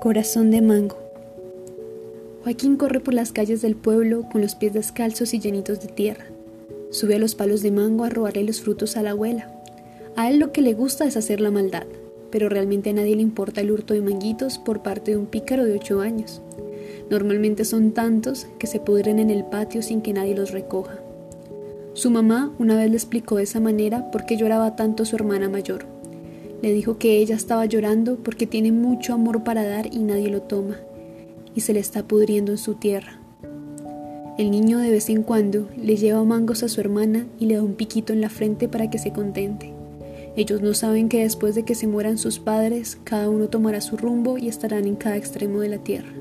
Corazón de mango. Joaquín corre por las calles del pueblo con los pies descalzos y llenitos de tierra. Sube a los palos de mango a robarle los frutos a la abuela. A él lo que le gusta es hacer la maldad, pero realmente a nadie le importa el hurto de manguitos por parte de un pícaro de ocho años. Normalmente son tantos que se pudren en el patio sin que nadie los recoja. Su mamá una vez le explicó de esa manera por qué lloraba tanto su hermana mayor. Le dijo que ella estaba llorando porque tiene mucho amor para dar y nadie lo toma, y se le está pudriendo en su tierra. El niño de vez en cuando le lleva mangos a su hermana y le da un piquito en la frente para que se contente. Ellos no saben que después de que se mueran sus padres, cada uno tomará su rumbo y estarán en cada extremo de la tierra.